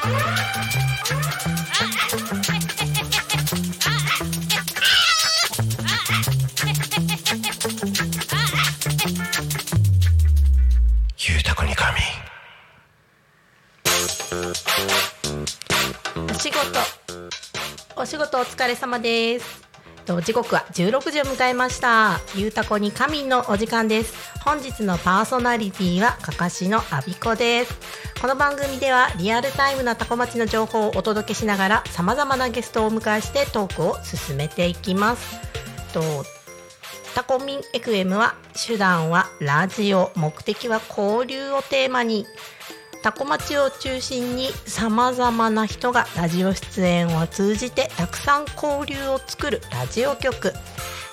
お仕事。お仕事お疲れ様です。と時刻は16時を迎えました。ゆうたこに仮眠のお時間です。本日のパーソナリティはかかしのあびこです。この番組ではリアルタイムなタコ町の情報をお届けしながら様々なゲストをお迎えしてトークを進めていきます。とタコミン FM は手段はラジオ目的は交流をテーマにタコ町を中心にさまざまな人がラジオ出演を通じてたくさん交流を作るラジオ局。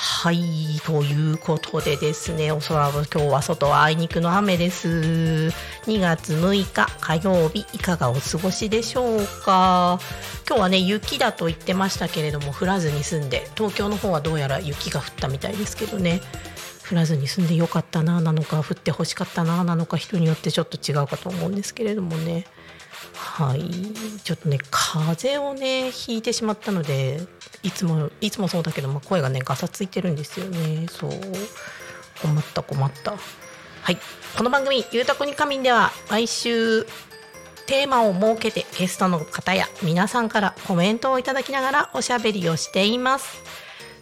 はいということでですねおそらく今日は外はあいにくの雨です。2月6日火曜日いかがお過ごしでしょうか？今日はね雪だと言ってましたけれども降らずに済んで東京の方はどうやら雪が降ったみたいですけどね。降らずに済んでよかったななのか降ってほしかったななのか人によってちょっと違うかと思うんですけれどもね。はい。ちょっとね風邪をねひいてしまったのでいつもいつもそうだけど、まあ、声がねガサついてるんですよね。そう。困った困った。はい。この番組「ゆうたこに仮眠」では毎週テーマを設けてゲストの方や皆さんからコメントをいただきながらおしゃべりをしています。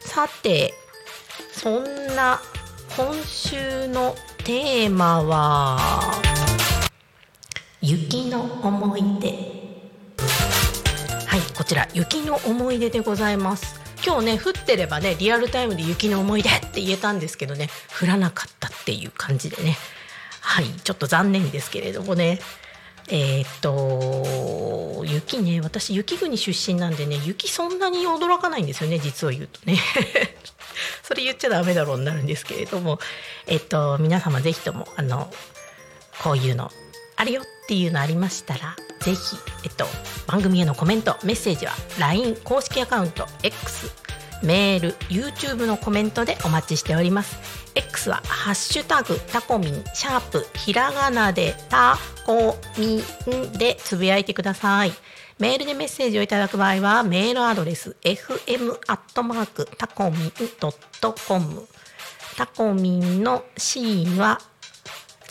さてそんな今週のテーマは雪の思い出。はいこちら雪の思い出でございます。今日ね降ってればねリアルタイムで雪の思い出 って言えたんですけどね降らなかったっていう感じでね。はいちょっと残念ですけれどもね。えー、っと雪ね私雪国出身なんでね雪そんなに驚かないんですよね実を言うとね。それ言っちゃダメだろうになるんですけれども。えっと皆様ぜひともあのこういうのあるよっていうのありましたらぜひ、えっと、番組へのコメントメッセージは LINE 公式アカウント X メール YouTube のコメントでお待ちしております。X は「ハッシュタグタコミン」シャープひらがなでタコミンでつぶやいてください。メールでメッセージをいただく場合はメールアドレス fm アットマークタコミンドットコム。タコミンの C は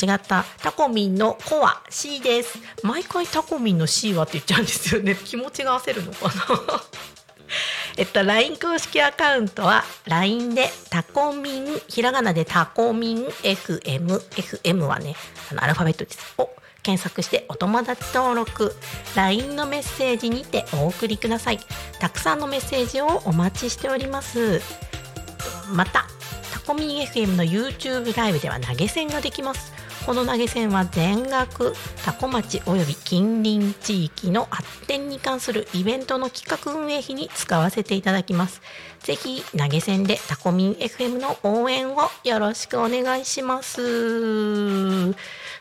違った。タコミンのコア C です。毎回タコミンの C はって言っちゃうんですよね。気持ちが合わせるのかな。えっと LINE 公式アカウントは LINE でタコミンひらがなでタコミン FM FM はねあのアルファベットです。を検索してお友達登録。LINE のメッセージにてお送りください。たくさんのメッセージをお待ちしております。またタコミン FM の YouTube ライブでは投げ銭ができます。この投げ銭は全額多古町および近隣地域の発展に関するイベントの企画運営費に使わせていただきます。ぜひ投げ銭でタコミン FM の応援をよろしくお願いします。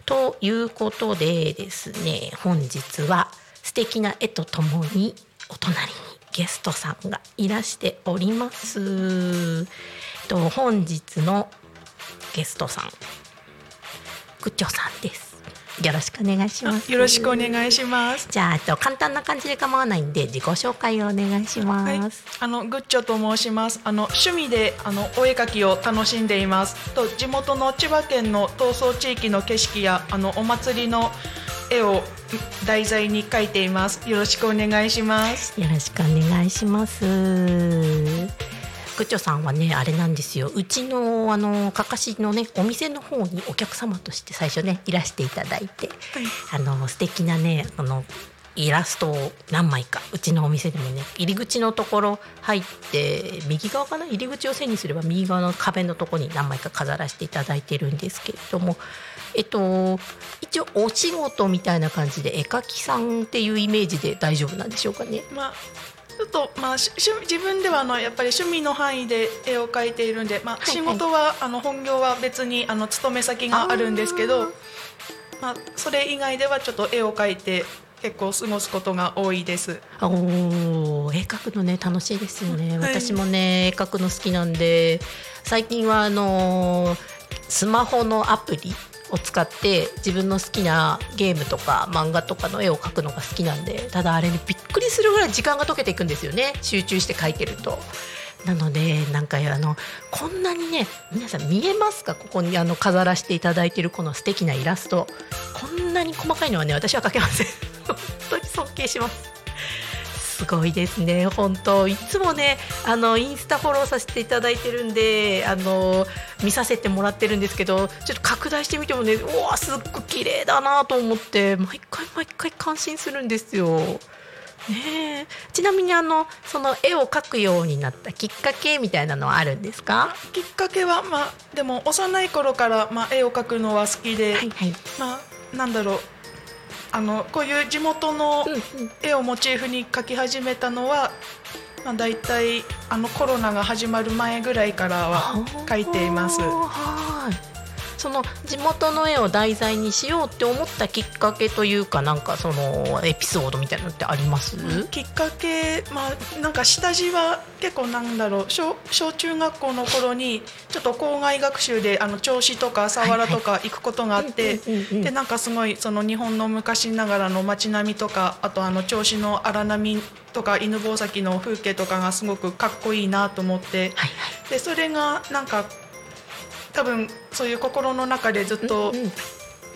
ということでですね、本日は素敵な絵とともにお隣にゲストさんがいらしております。と本日のゲストさん区長さんです。よろしくお願いします。よろしくお願いします。じゃあ、えっと、簡単な感じで構わないんで、自己紹介をお願いします。はい、あのグッチョと申します。あの趣味であのお絵描きを楽しんでいます。と地元の千葉県の闘争地域の景色やあのお祭りの絵を題材に描いていますよろしくお願いしますよろしくお願いします。グッチョさんはねあれなんですよ。うちのあのかかしのねお店の方にお客様として最初ねいらしていただいて、あの素敵なねあのイラストを何枚かうちのお店でもね入り口のところ入って右側かな？入り口を背にすれば右側の壁のところに何枚か飾らせていただいてるんですけれどもえっと一応お仕事みたいな感じで絵描きさんっていうイメージで大丈夫なんでしょうかね？まあちょっとまあし趣自分ではあのやっぱり趣味の範囲で絵を描いているんで、まあ、はい仕事は、あの本業は別にあの勤め先があるんですけどまあ、それ以外ではちょっと絵を描いて結構過ごすことが多いです。おー絵描くのね楽しいですよね、はい。私もね絵描くの好きなんで最近はあのースマホのアプリを使って自分の好きなゲームとか漫画とかの絵を描くのが好きなんでただあれねびっくりするぐらい時間が解けていくんですよね。集中して描いてると。なのでなんかあのこんなにね皆さん見えますか？ここにあの飾らせていただいてるこの素敵なイラスト。こんなに細かいのはね私は描けません。本当に尊敬します。すごいですね。本当いつもねあのインスタフォローさせていただいてるんであの見させてもらってるんですけどちょっと拡大してみてもねうわすっごい綺麗だなと思って毎回毎回感心するんですよ。ねえ。ちなみにあのその絵を描くようになったきっかけみたいなのはあるんですか？きっかけは、まあ、でも幼い頃から、まあ、絵を描くのは好きで、はいはい。まあ、なんだろうあのこういう地元の絵をモチーフに描き始めたのは、まあ、大体あのコロナが始まる前ぐらいからは描いています。はいその地元の絵を題材にしようって思ったきっかけというかなんかそのエピソードみたいなのってあります、きっかけ、まあ、なんか下地は結構なんだろう小小中学校の頃にちょっと校外学習であの銚子とか佐原とか行くことがあってでなんかすごいその日本の昔ながらの街並みとかあとあの銚子の荒波とか犬吠埼の風景とかがすごくかっこいいなと思ってはいでそれがなんか多分そういう心の中でずっと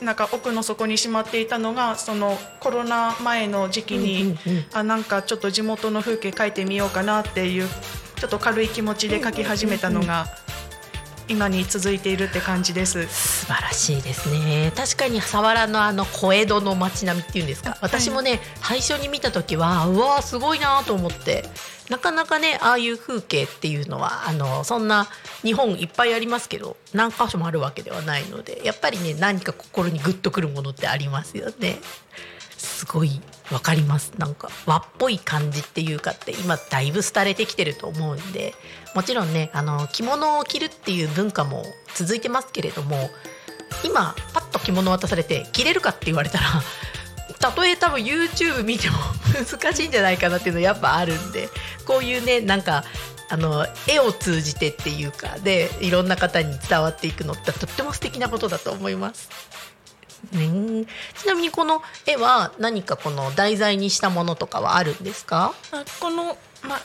なんか奥の底にしまっていたのがそのコロナ前の時期に、あなんかちょっと地元の風景描いてみようかなっていうちょっと軽い気持ちで描き始めたのが今に続いているって感じです。素晴らしいですね。確かに佐原のあの小江戸の街並みっていうんですか。私もね最初に見た時はうわーすごいなと思ってなかなかねああいう風景っていうのはあのそんな日本いっぱいありますけど何箇所もあるわけではないのでやっぱりね何か心にグッとくるものってありますよね。すごいわかりますなんか和っぽい感じっていうかって今だいぶ廃れてきてると思うんでもちろんねあの着物を着るっていう文化も続いてますけれども今パッと着物渡されて着れるかって言われたらたとえ多分 YouTube 見ても 難しいんじゃないかなっていうのやっぱあるんでこういうねなんかあの絵を通じてっていうかでいろんな方に伝わっていくのってとっても素敵なことだと思います。ね、ちなみにこの絵は何かこの題材にしたものとかはあるんですか？あこのま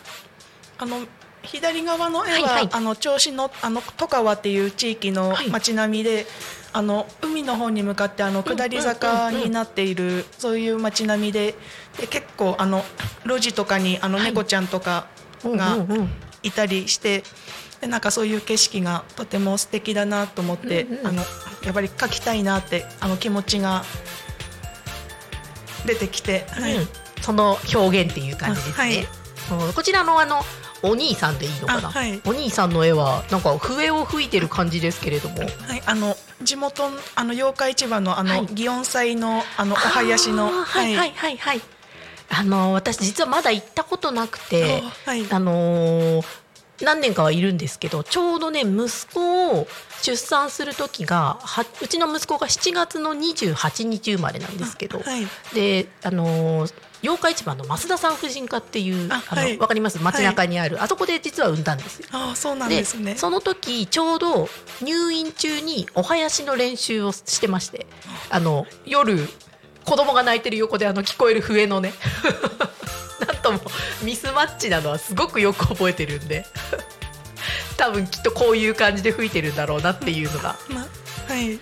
あの左側の絵は、はいはいあの銚子のあの戸川っていう地域のはい街並みで、あの海の方に向かってあの下り坂になっている、そういう街並みでで結構あの路地とかにあのはい。猫ちゃんとかがいたりして。でなんかそういう景色がとても素敵だなと思って、うんうん。あのやっぱり描きたいなってあの気持ちが出てきて、はい。うん、その表現っていう感じですね。うんこちらのあのお兄さんでいいのかな、あはい。お兄さんの絵はなんか笛を吹いてる感じですけれども、はい、あの地元のあの八日市場のあの、はい。祇園祭のあのお囃子のはいはい。はいはい。あの私実はまだ行ったことなくて、あはい。あのー何年かはいるんですけどちょうどね息子を出産する時がはうちの息子が7月の28日生まれなんですけど、はい。であのー八日市場の増田産婦人科っていうああの、はい。わかります？街中にある、あそこで実は産んだんですよ。ああそうなんですね。その時ちょうど入院中にお囃子の練習をしてましてあの夜子供が泣いてる横であの聞こえる笛のね。なんともミスマッチなのはすごくよく覚えてるんで。多分きっとこういう感じで吹いてるんだろうなっていうのが。まはい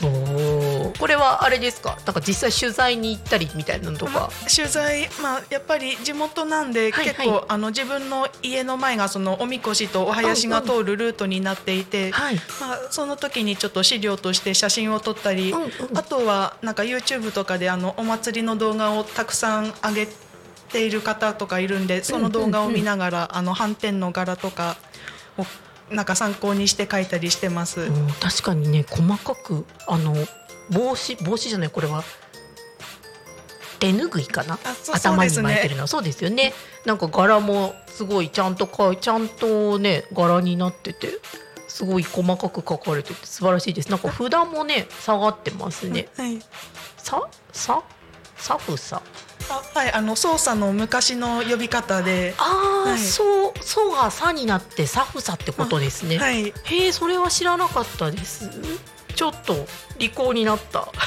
これはあれですか？なんか実際取材に行ったりみたいなのとか、取材、まあ、やっぱり地元なんで、はいはい。結構あの自分の家の前がそのおみこしとお囃子が通るルートになっていて、はい。まあ、その時にちょっと資料として写真を撮ったり、うんうん。あとはなんか YouTube とかであのお祭りの動画をたくさん上げている方とかいるんでその動画を見ながら、あの斑点の柄とかをなんか参考にして描いたりしてます。うん確かにね細かくあの帽子帽子じゃないこれは。手ぬぐいかな？あそう頭に巻いてるの。そうですよね。なんか柄もすごいちゃんとかいちゃんとね柄になっててすごい細かく書かれてて素晴らしいです。なんか札もね下がってますね。はい。ささ？さ？ふさ？あはい、あの操作の昔の呼び方で、ああ、はい。そうそうがさになってさふさってことですね、はい、へえそれは知らなかったです。ちょっと利口になった。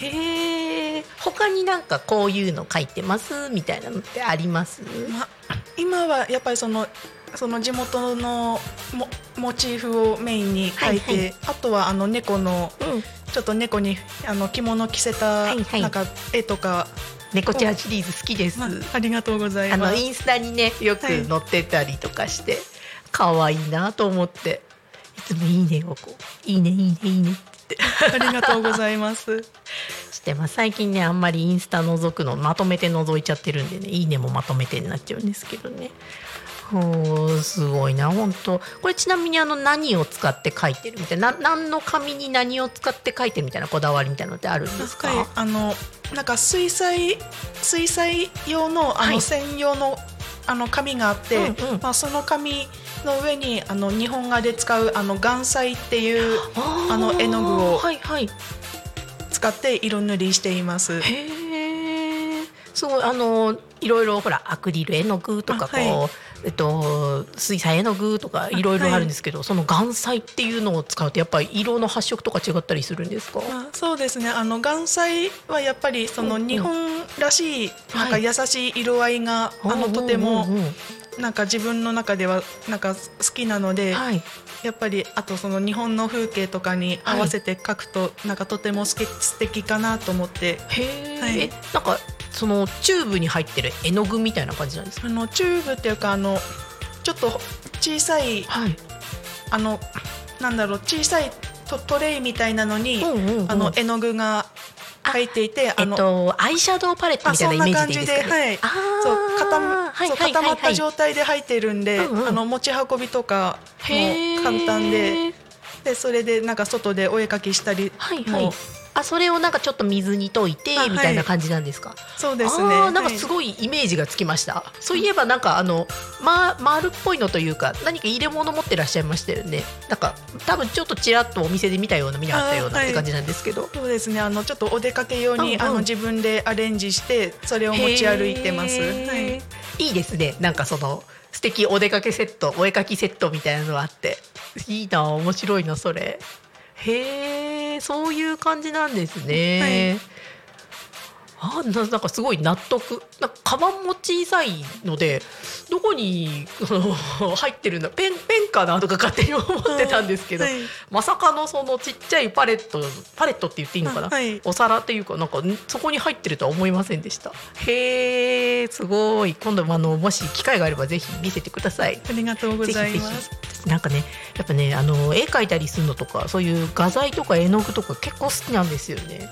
へえ他になんかこういうの書いてます？みたいなのってあります？ま、今はやっぱりそのその地元のモモチーフをメインに描いて、はいはい。あとはあの猫のうんちょっと猫にあの着物着せたはいはい。なんか絵とか、猫ちゃん。シリーズ好きです、まあ、ありがとうございあます。のインスタにねよくはい。載ってたりとかして可愛いなと思っていつもいいねをこういいねいいねいいねって。ありがとうございます。してます。最近ねあんまりインスタ覗くのまとめて覗いちゃってるんでねいいねもまとめてになっちゃうんですけどねほーすごいな本当これちなみにあの何を使って書いてるみたいなな何の紙に何を使って書いてるみたいなこだわりみたいなのってあるんですか、はい、あのなんか水彩水彩用のあはい。の専用の、あの紙があって、うんうん。まあその紙の上にあの日本画で使うあの岩彩っていうあの絵の具をはいはい。使って色塗りしています。へえすごいあのいろいろほらアクリル絵の具とかこう、えっと水彩絵の具とかいろいろあるんですけど、その岩彩っていうのを使うとやっぱり色の発色とか違ったりするんですか、まあ、そうですね。あの顔彩はやっぱりその日本らしいなんかはい。優しい色合いが、あのとてもなんか自分の中ではなんか好きなので、はい。やっぱりあとその日本の風景とかに合わせて描くと、なんかとても素敵かなと思って。へえ、はい。えなんかそのチューブに入ってる絵の具みたいな感じなんですか？あのチューブっていうかあのちょっと小さいはい。あのなんだろう小さいトトレイみたいなのに、うんうんうん。あの絵の具が入っていてえあの、っとアイシャドウパレットみたいなイメージでいいですか、ね、あそんな感じではい。固まはいはい固まった状態で入ってるんで、うんうん。あの持ち運びとかも簡単で。でそれでなんか外でお絵描きしたりはいはい。もあそれをなんかちょっと水に溶いてみたいな感じなんですか、そうですね。なんかはい。すごいイメージがつきました、そういえばなんかあの、ま、丸っぽいのというか何か入れ物持ってらっしゃいましたよね。なんか多分ちょっとちらっとお店で見たような見なかったようなって感じなんですけど、そうですね。あのちょっとお出かけ用に、うんうん。あの自分でアレンジしてそれを持ち歩いてます、はい、いいですね。なんかその素敵お出かけセットお絵かきセットみたいなのがあって。いいな面白いなそれへえそういう感じなんですね、あななんかすごい納得。なんかカバンも小さいのでどこにあの入ってるんだペンペンかなとか勝手に思ってたんですけど、はい。まさかのそのちっちゃいパレットパレットって言っていいのかな、あはい。お皿っていうかなんかんそこに入ってるとは思いませんでした。へえすごい。今度もあのもし機会があればぜひ見せてください。ありがとうございます。なんかねやっぱねあの絵描いたりするのとかそういう画材とか絵の具とか結構好きなんですよね。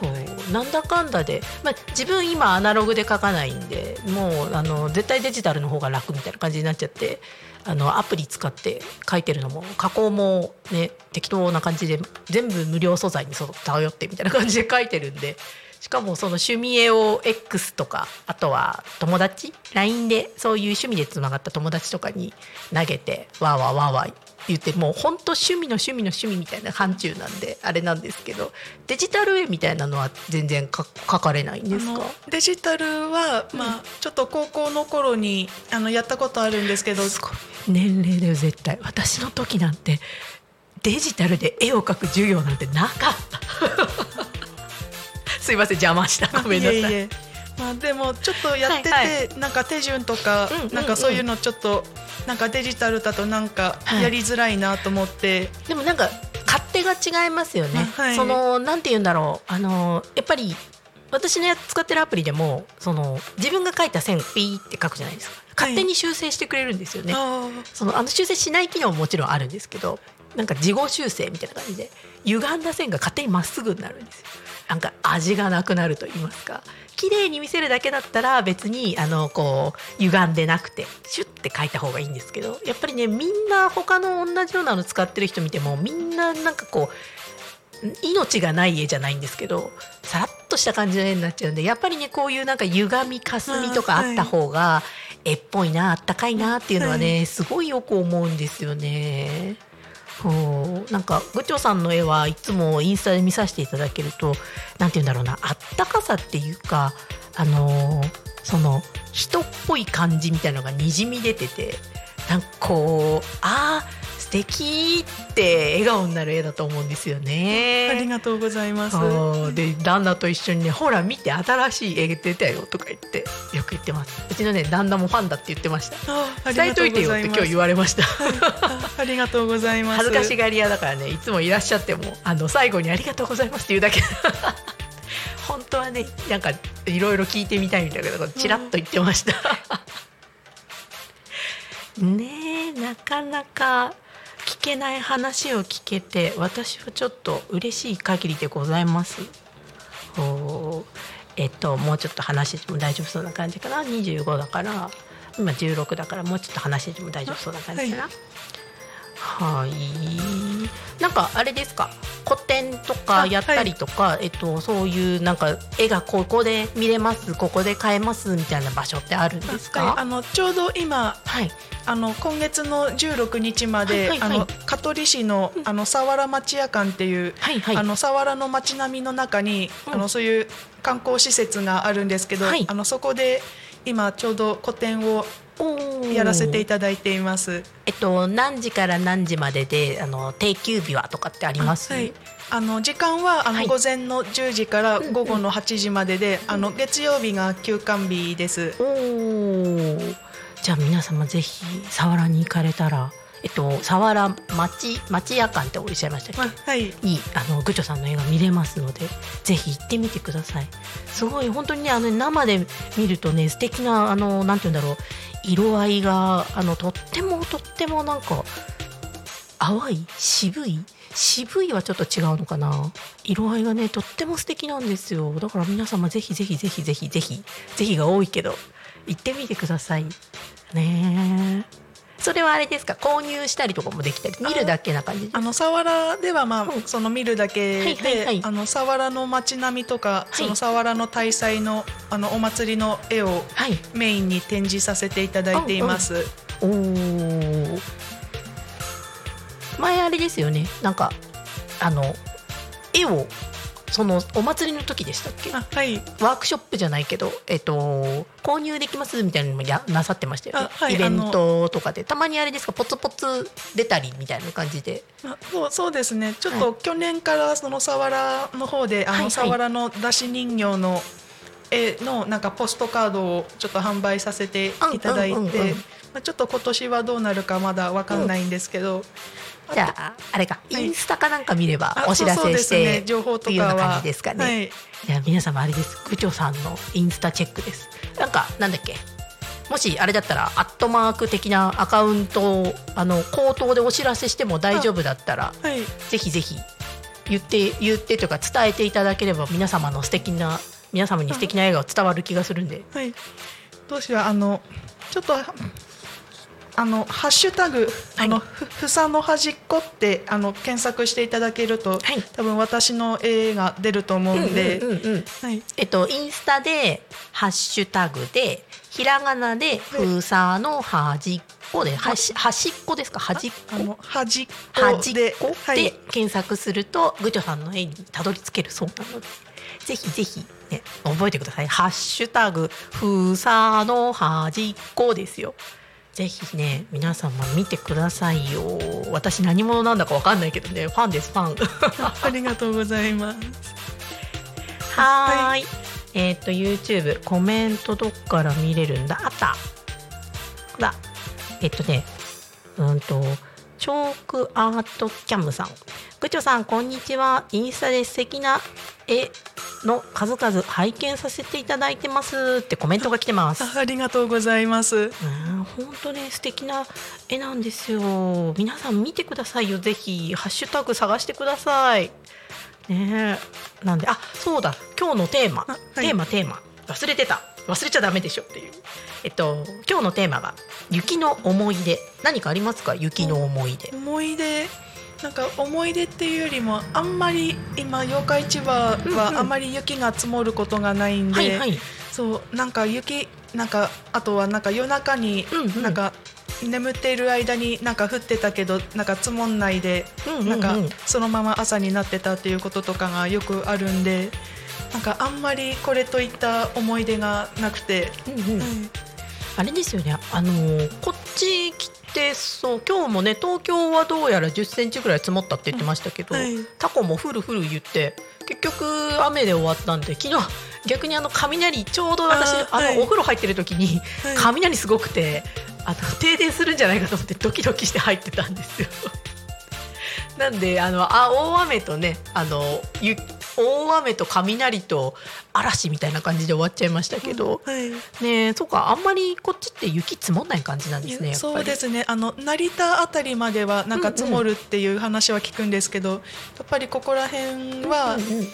こう。なんだかんだで、まあ、自分今アナログで描かないんでもうあの絶対デジタルの方が楽みたいな感じになっちゃってあのアプリ使って描いてるのも加工もね適当な感じで全部無料素材に頼ってみたいな感じで描いてるんでしかもその趣味絵を X とかあとは友達？LINE でそういう趣味でつながった友達とかに投げてわーわーわーわー言ってもう本当趣味の趣味の趣味みたいな範疇なんであれなんですけどデジタル絵みたいなのは全然か描かれないんですか？デジタルは、まあ、ちょっと高校の頃にあのやったことあるんですけど年齢だよ絶対。私の時なんてデジタルで絵を描く授業なんてなかった。すいません邪魔した。ごめんなさい。いえいえ。まあ、でもちょっとやってて、はい。なんか手順とか、うんうんうん。なんかそういうのちょっとなんかデジタルだとなんかはい。やりづらいなと思って、でもなんか勝手が違いますよね。はい。そのなんて言うんだろう。あのやっぱり私の使ってるアプリでもその自分が書いた線ピーって書くじゃないですか。勝手に修正してくれるんですよね。あそのあの修正しない機能ももちろんあるんですけどなんか自己修正みたいな感じで歪んだ線が勝手にまっすぐになるんですよ。なんか味がなくなると言いますか綺麗に見せるだけだったら別にあのこう歪んでなくてシュッて書いた方がいいんですけどやっぱりねみんな他の同じようなの使ってる人見てもみんななんかこう命がない絵じゃないんですけどさらっとした感じの絵になっちゃうんでやっぱりねこういうなんか歪みかすみとかあった方が絵っぽいなあったかいなっていうのはね、すごいよく思うんですよね。なんか部長さんの絵はいつもインスタで見させていただけるとなんて言うんだろうなあったかさっていうかあのその人っぽい感じみたいなのがにじみ出ててなんかこうああ敵って笑顔になる絵だと思うんですよね。ありがとうございます。で旦那と一緒にね「ほら見て新しい絵出たよ」とか言ってよく言ってます。うちのね旦那もファンだって言ってました。ああり伝えがとといてよって今日言われました。あありがとうございます。恥ずかしがり屋だからねいつもいらっしゃってもあの最後に「ありがとうございます」って言うだけ。本当はねなんかいろいろ聞いてみたいんだけどちらっと言ってました。ねえなかなか聞けない話を聞けて私はちょっと嬉しい限りでございます。おえっともうちょっと話しても大丈夫そうな感じかな？25だから。今16だからもうちょっと話しても大丈夫そうな感じかな？はい、なんかあれですか？個展とかやったりとか、えっとそういうなんか絵がここで見れますここで買えますみたいな場所ってあるんですか？はい、あのちょうど今はい。あの今月の16日まで、はいはいはい。あの香取市のあの佐原町屋館っていう、はいはい。あの佐原の町並みの中に、うん。あのそういう観光施設があるんですけど、はい。あのそこで今ちょうど個展をやらせていただいています。えっと何時から何時までであの定休日はとかってあります？はい、あの時間はあの、はい午前の10時から午後の8時までで、あの月曜日が休館日です。おお。じゃあ皆様ぜひ佐原に行かれたら、えっと佐原町町夜館っておっしゃいましたっけ？はい、にあのグチョさんの絵が見れますのでぜひ行ってみてくださいすごい本当にねあの生で見るとね素敵なあのなんて言うんだろう色合いがあのとってもとってもなんか淡い渋い？渋いはちょっと違うのかな？色合いがねとっても素敵なんですよ。だから皆様ぜひぜひぜひぜひぜひぜひが多いけど行ってみてください。ね。えそれはあれですか？購入したりとかもできたり？見るだけな感じあの佐原ではまあ、うんその見るだけで、はいはいはい。あの佐原の街並みとか、その佐原の大祭のあのお祭りの絵をはい。メインに展示させていただいています。おお。前あれですよね。なんかあの絵をそのお祭りの時でしたっけ？あはい、ワークショップじゃないけど、えっと購入できますみたいなのもやなさってましたよね。あはいイベントとかでたまにあれですか？ポツポツ出たりみたいな感じで。あそうそうですね。ちょっはと去年からその佐原の方で、あのはいはい佐原の出し人形の絵のなんかポストカードをちょっと販売させていただいて、うんうんうんうんまあちょっと今年はどうなるかまだわかんないんですけど、じゃああれか。はい。インスタかなんか見ればあお知らせしてね。情報とっていうようなかは感じですかね。はい。じゃあ皆様あれです。区長さんのインスタチェックです。なんかなんだっけ？もしあれだったらアットマーク的なアカウントをあの口頭でお知らせしても大丈夫だったらはい。ぜひぜひ言って言ってというか伝えていただければ皆様の素敵な皆様に素敵な映画が伝わる気がするんで。はい。どうしよう。あのちょっとあのハッシュタグ、あのふふさの端っこってあの検索していただけると、はい。多分私の絵が出ると思うんで。えっとインスタでハッシュタグでひらがなで封鎖の端っこではし端っこですか？端っこ？あの端っこ端っで、こ？ではい。検索するとグチョさんの絵にたどり着けるそうなのでぜひぜひ、ね、覚えてください「ハッシュタグふさの端っこ」ですよ。ぜひね皆様見てくださいよ。私何者なんだかわかんないけどね。ファンですファン。ありがとうございます。はーい。えっ、と YouTube コメントどっから見れるんだ？あった。ほらえっとねうんとチョークアートキャムさん。区長さんこんにちは。インスタで素敵な絵の数々拝見させていただいてますってコメントが来てます。あありがとうございます。うん本当ね素敵な絵なんですよ。皆さん見てくださいよ。ぜひハッシュタグ探してください。ねえ。なんであそうだ。今日のテーマ、あはい。テーマテーマ。忘れてた。忘れちゃダメでしょっていうえっと今日のテーマが雪の思い出。何かありますか？雪の思い出。思い出？なんか思い出っていうよりもあんまり今妖怪市場うんうん。はあんまり雪が積もることがないんで、はいはい。そうなんか雪なんかあとはなんか夜中にうんうん。なんか眠っている間になんか降ってたけどなんか積もんないでうんうんうん。なんかそのまま朝になってたっていうこととかがよくあるんでなんかあんまりこれといった思い出がなくて、うんうん。はいあれですよね。あのーこっち来てそう今日もね東京はどうやら1 0センチぐらい積もったって言ってましたけど、はい。タコもフルフル言って結局雨で終わったんで昨日逆にあの雷ちょうど私あはい。お風呂入ってる時にはい。雷すごくてあの停電するんじゃないかと思ってドキドキして入ってたんですよ。なんであのあ大雨とねあのゆ大雨と雷と嵐みたいな感じで終わっちゃいましたけど、はい。ねえそうかあんまりこっちって雪積もんない感じなんですねそうですね。あの成田あたりまではなんか積もるっていう話は聞くんですけど、やっぱりここら辺は、うんうん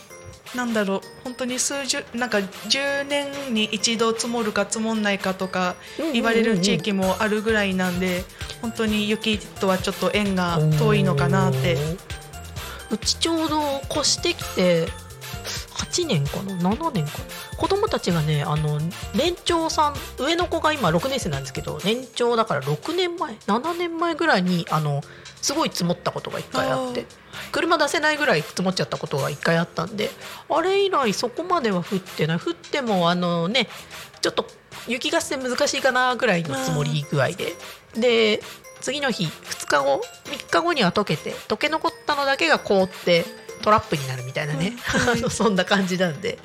なんだろう本当に数十なんか10年に一度積もるか積もんないかとか言われる地域もあるぐらいなんで本当に雪とはちょっと縁が遠いのかなってうちちょうど越してきて8年かな？7年かな？子供たちがねあの年長さん上の子が今6年生なんですけど年長だから6年前7年前ぐらいにあのすごい積もったことが1回あって車出せないぐらい積もっちゃったことが1回あったんであれ以来そこまでは降ってない降ってもあのねちょっと雪合戦難しいかなぐらいの積もり具合で。で次の日2日後3日後には溶けて溶け残ったのだけが凍ってトラップになるみたいなね、あのそんな感じなんで。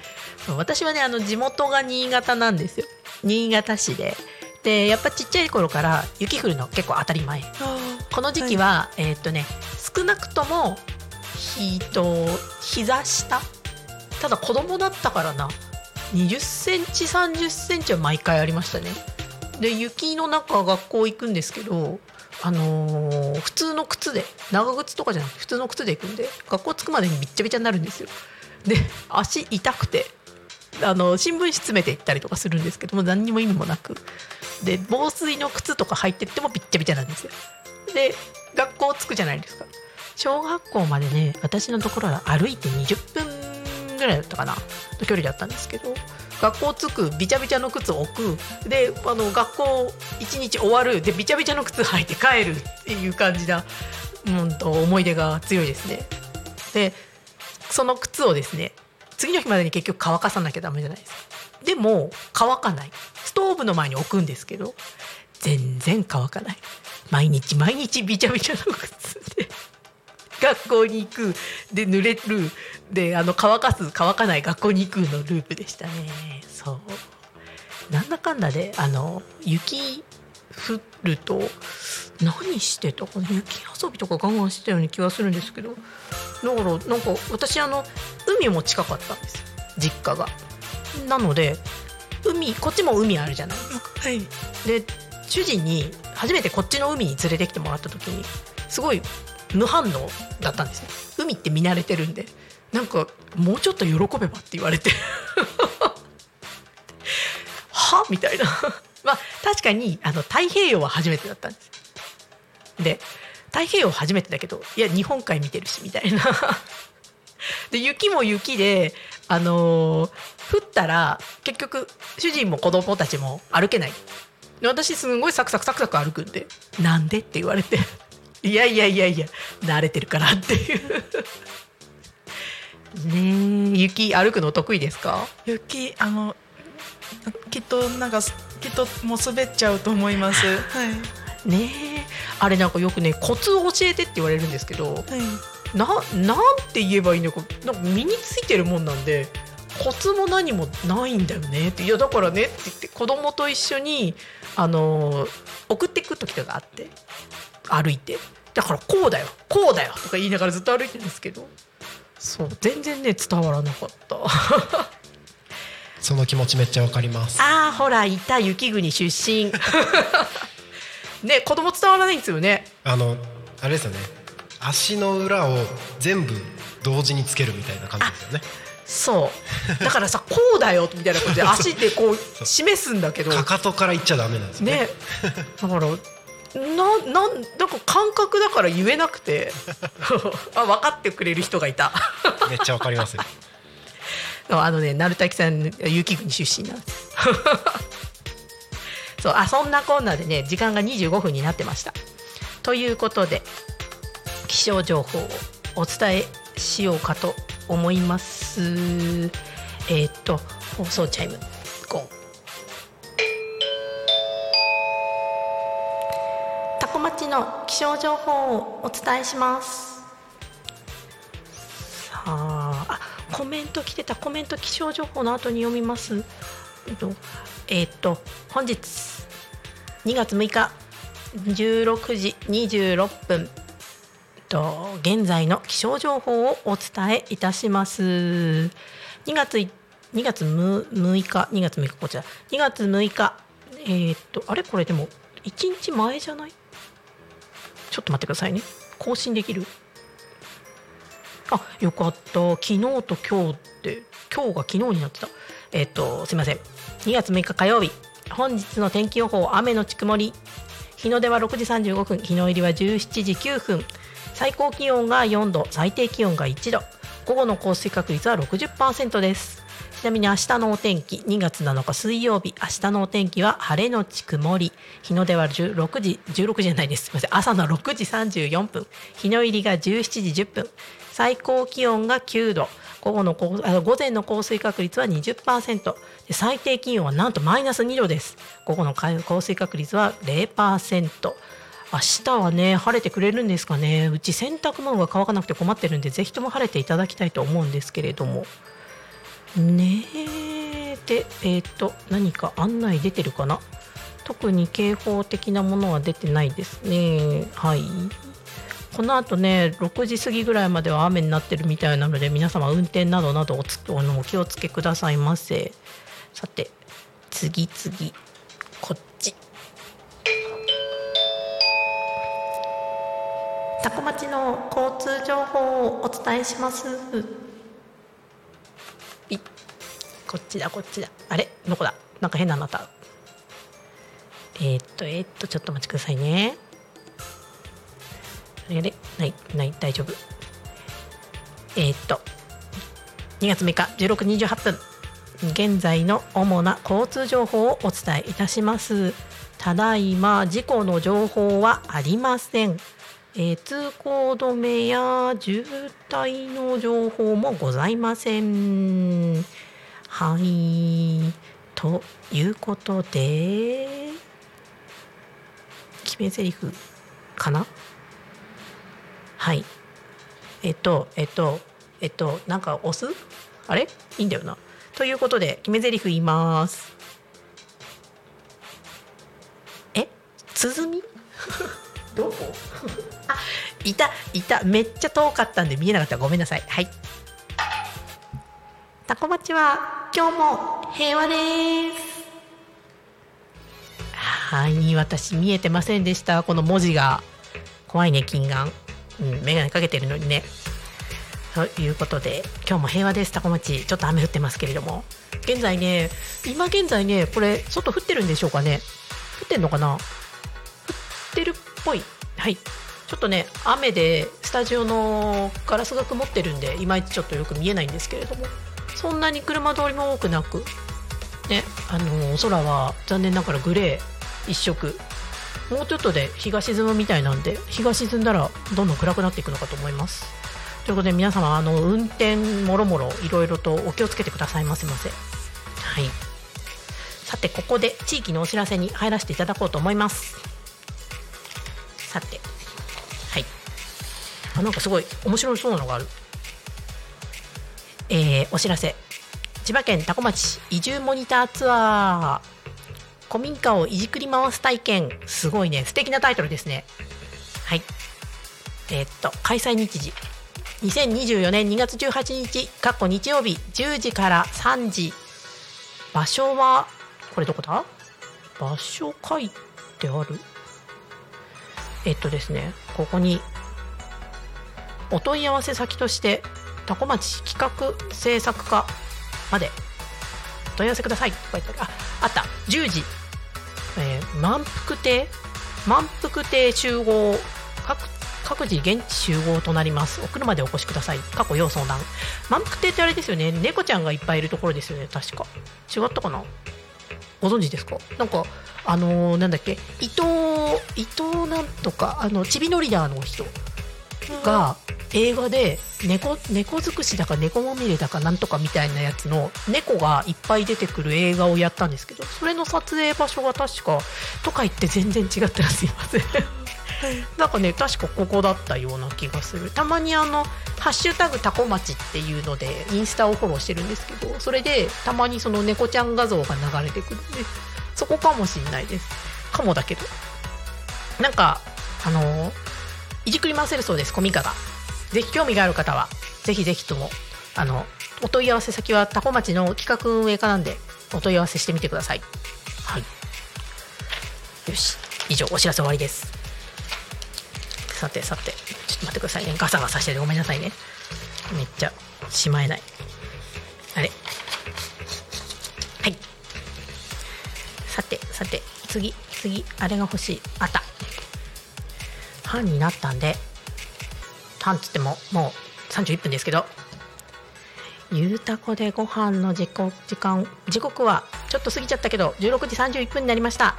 私はねあの地元が新潟なんですよ。新潟市で。でやっぱちっちゃい頃から雪降るの結構当たり前。この時期は、えーっとね少なくともひと膝下？ただ子供だったからな20センチ30センチは毎回ありましたね。で雪の中学校行くんですけどあのー普通の靴で長靴とかじゃなくて普通の靴で行くんで学校着くまでにびっちゃびちゃになるんですよ。で足痛くてあの新聞紙詰めて行ったりとかするんですけども何にも意味もなく。で防水の靴とか履いてってもびっちゃびちゃなんですよ。で学校着くじゃないですか。小学校までね私のところは歩いて20分ぐらいだったかなの距離だったんですけど学校着くびちゃびちゃの靴を置く。であの学校一日終わる。でびちゃびちゃの靴履いて帰るっていう感じな、うん、と思い出が強いですね。でその靴をですね次の日までに結局乾かさなきゃダメじゃないですか。でも乾かない。ストーブの前に置くんですけど全然乾かない。毎日毎日びちゃびちゃの靴で。学校に行く。で濡れる。であの乾かす乾かない学校に行くのループでしたね。そう。なんだかんだであの雪降ると何してたかな？雪遊びとか我慢してたような気がするんですけど。だからなんか私あの海も近かったんです。よ実家が。なので海こっちも海あるじゃないですか。はい。で主人に初めてこっちの海に連れてきてもらった時にすごい無反応だったんですよ海って見慣れてるんで。なんかもうちょっと喜べばって言われて。は？みたいな。まあ確かにあの太平洋は初めてだったんです。で太平洋初めてだけどいや日本海見てるしみたいな。で雪も雪であのー降ったら結局主人も子供たちも歩けない。で私すんごいサクサクサクサク歩くんで「なんで?」って言われて「いやいやいやいや慣れてるから」っていう。ねえ。雪歩くの得意ですか？雪あのきっとなんかきっともう滑っちゃうと思います。はい。ねえ。あれなんかよくねコツを教えてって言われるんですけどはい。ななんて言えばいいのかなんか身についてるもんなんでコツも何もないんだよねって。いやだからねって言って子供と一緒にあのー送ってく時とかあって歩いて。だからこうだよ。こうだよ。とか言いながらずっと歩いてるんですけど。そう。全然ね伝わらなかった。その気持ちめっちゃわかります。あーほらいた雪国出身。ね子供伝わらないんですよね。あのあれですよね。足の裏を全部同時につけるみたいな感じですよね。そう。だからさこうだよみたいなことで足でこう 示すんだけど。かかとからいっちゃダメなんですよね。ね。だからななんなんか感覚だから言えなくて。あ分かってくれる人がいた。めっちゃわかりますよ。あのね鳴滝さん雪国出身なんです。そうあそんなこんなでね時間が25分になってました。ということで気象情報をお伝えしようかと思います。えーっと放送チャイムゴン町の気象情報をお伝えします。さああコメント来てた。コメント気象情報の後に読みます。えっとえーっと本日2月6日16時26分。と現在の気象情報をお伝えいたします。2月い2月 6, 6日2月6日こちら。2月6日えーっとあれ？これでも1日前じゃない？ちょっと待ってくださいね。更新できる？あよかった。昨日と今日って今日が昨日になってた。えっ、とすいません。2月6日火曜日。本日の天気予報雨のち曇り。日の出は6時35分。日の入りは17時9分。最高気温が4度。最低気温が1度。午後の降水確率は60%です。ちなみに明日のお天気2月7日水曜日明日のお天気は晴れのち曇り。日の出は16時16時じゃないです。すみません朝の6時34分。日の入りが17時10分。最高気温が9度。午後の午前の降水確率は20%で最低気温はなんとマイナス2度です。午後の降水確率は0%明日はね晴れてくれるんですかね。うち洗濯物が乾かなくて困ってるんでぜひとも晴れていただきたいと思うんですけれども。ねえでえっ、と何か案内出てるかな？特に警報的なものは出てないですね。はい。この後ね6時過ぎぐらいまでは雨になってるみたいなので皆様運転などなどおつあのお気をつけくださいませ。さて次々こっち。タコ町の交通情報をお伝えします。こっちだこっちだ。あれ？どこだ？なんか変なのあった。えー、っとえー、っとちょっとお待ちくださいね。あれ？あれ？ないない。大丈夫。えー、っと2月6日16時28分。現在の主な交通情報をお伝えいたします。ただいま事故の情報はありません。えー通行止めや渋滞の情報もございません。はい。ということで決め台詞かな？はい。えっとえっとえっとなんか押す？あれ？いいんだよな。ということで決め台詞言います。え？鼓？どこ？あいたいた。めっちゃ遠かったんで見えなかった。ごめんなさい。はいタコ町は今日も平和です。はい私見えてませんでした。この文字が。怖いね金眼。うん眼鏡かけてるのにね。ということで今日も平和です。タコ町ちょっと雨降ってますけれども。現在ね今現在ねこれ外降ってるんでしょうかね。降ってんのかな？降ってるっぽい。はい。ちょっとね雨でスタジオのガラスが曇ってるんでいまいちちょっとよく見えないんですけれども。そんなに車通りも多くなく？ねあの空は残念ながらグレー一色。もうちょっとで日が沈むみたいなんで日が沈んだらどんどん暗くなっていくのかと思います。ということで皆様あの運転もろもろいろいろとお気をつけてくださいませ。ませはい。さてここで地域のお知らせに入らせていただこうと思います。さて。はい。あなんかすごい面白そうなのがある。えーお知らせ。千葉県多古町移住モニターツアー。古民家をいじくり回す体験。すごいね。素敵なタイトルですね。はい。えーっと開催日時。2024年2月18日かっこ日曜日10時から3時。場所はこれどこだ？場所書いてある？えっとですねここにお問い合わせ先として多古町企画制作課までお問い合わせください。って書いてああった。10時、えー満腹亭？満腹亭集合。各各自現地集合となります。お車でお越しください。過去要相談。満腹亭ってあれですよね。猫ちゃんがいっぱいいるところですよね。確か。違ったかな？ご存知ですか？なんかあのーなんだっけ？伊藤伊藤なんとかあのちびのリーダーの人。が映画で猫猫尽くしだか猫まみれだかなんとかみたいなやつの猫がいっぱい出てくる映画をやったんですけどそれの撮影場所が確かとか言って全然違ったらすいません。なんかね確かここだったような気がする。たまにあの「ハッシュタグタコ町」っていうのでインスタをフォローしてるんですけどそれでたまにその猫ちゃん画像が流れてくるんでそこかもしれないです。かもだけど。なんかあのいじくり回せるそうです古民家が。ぜひ興味がある方はぜひぜひともあのお問い合わせ先はタコ町の企画運営課なんでお問い合わせしてみてください。はい。よし。以上お知らせ終わりです。さてさてちょっと待ってくださいね。ガサガサしててごめんなさいね。めっちゃしまえない。あれ。はい。さてさて次次あれが欲しい。あった半になったんで半つってももう31分ですけどゆうたこでご飯の時刻時間時刻はちょっと過ぎちゃったけど16時31分になりました。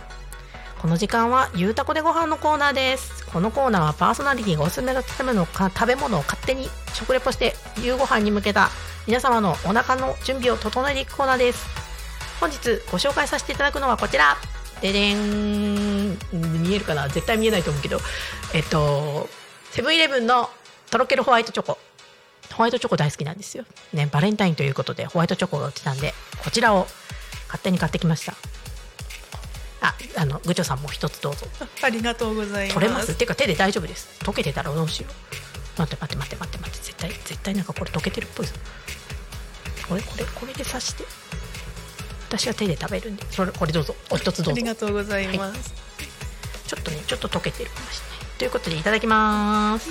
この時間はゆうたこでご飯のコーナーです。このコーナーはパーソナリティがおすすめの食べ物か食べ物を勝手に食レポして夕ご飯に向けた皆様のお腹の準備を整えていくコーナーです。本日ご紹介させていただくのはこちら。ででん見えるかな？絶対見えないと思うけど。えっとセブンイレブンのとろけるホワイトチョコ。ホワイトチョコ大好きなんですよ。ねバレンタインということでホワイトチョコが売ってたんでこちらを勝手に買ってきました。ああの具長さんも一つどうぞ。ありがとうございます。取れます？っていうか手で大丈夫です。溶けてたらどうしよう。待って待って待って待って待って。絶対絶対なんかこれ溶けてるっぽいぞ。これこれこれで刺して私は手で食べるんで。それこれどうぞ。お一つどうぞ。ありがとうございます、ちょっとねちょっと溶けてるかもしれない。ということでいただきます。